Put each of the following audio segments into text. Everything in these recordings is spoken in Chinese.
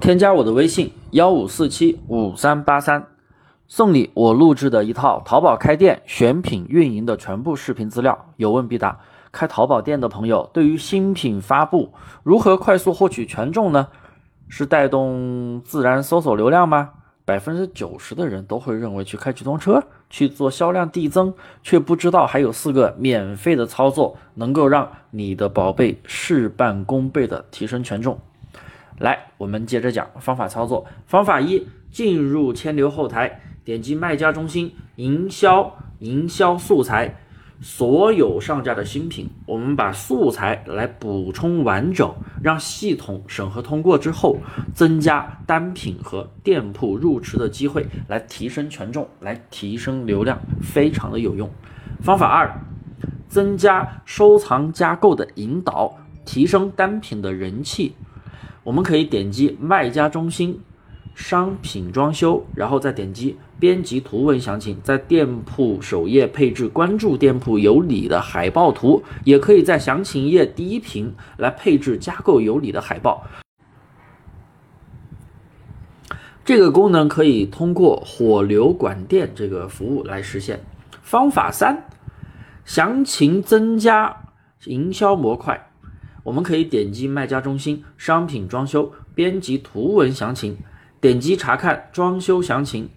添加我的微信幺五四七五三八三，送你我录制的一套淘宝开店选品运营的全部视频资料，有问必答。开淘宝店的朋友，对于新品发布如何快速获取权重呢？是带动自然搜索流量吗？百分之九十的人都会认为去开直通车去做销量递增，却不知道还有四个免费的操作能够让你的宝贝事半功倍的提升权重。来，我们接着讲方法操作。方法一，进入千牛后台，点击卖家中心营销，营销素材。所有上架的新品，我们把素材来补充完整，让系统审核通过之后，增加单品和店铺入池的机会，来提升权重，来提升流量，非常的有用。方法二，增加收藏加购的引导，提升单品的人气。我们可以点击卖家中心。商品装修，然后再点击编辑图文详情，在店铺首页配置关注店铺有礼的海报图，也可以在详情页第一屏来配置加购有礼的海报。这个功能可以通过火流管店这个服务来实现。方法三，详情增加营销模块，我们可以点击卖家中心商品装修，编辑图文详情。点击查看装修详情，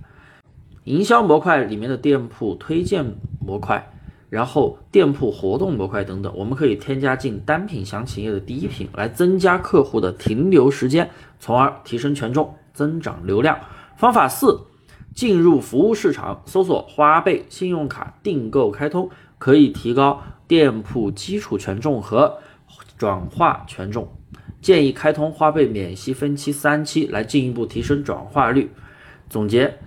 营销模块里面的店铺推荐模块，然后店铺活动模块等等，我们可以添加进单品详情页的第一品，来增加客户的停留时间，从而提升权重，增长流量。方法四，进入服务市场，搜索花呗、信用卡订购开通，可以提高店铺基础权重和转化权重。建议开通花呗免息分期三期，来进一步提升转化率。总结：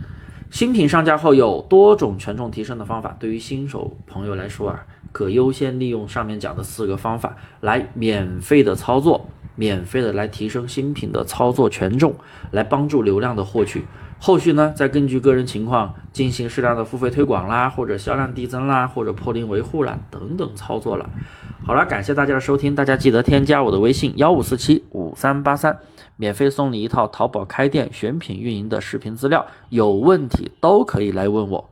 新品上架后有多种权重提升的方法，对于新手朋友来说啊，可优先利用上面讲的四个方法来免费的操作，免费的来提升新品的操作权重，来帮助流量的获取。后续呢，再根据个人情况进行适量的付费推广啦，或者销量递增啦，或者破零维护啦等等操作了。好了，感谢大家的收听，大家记得添加我的微信幺五四七五三八三，免费送你一套淘宝开店选品运营的视频资料，有问题都可以来问我。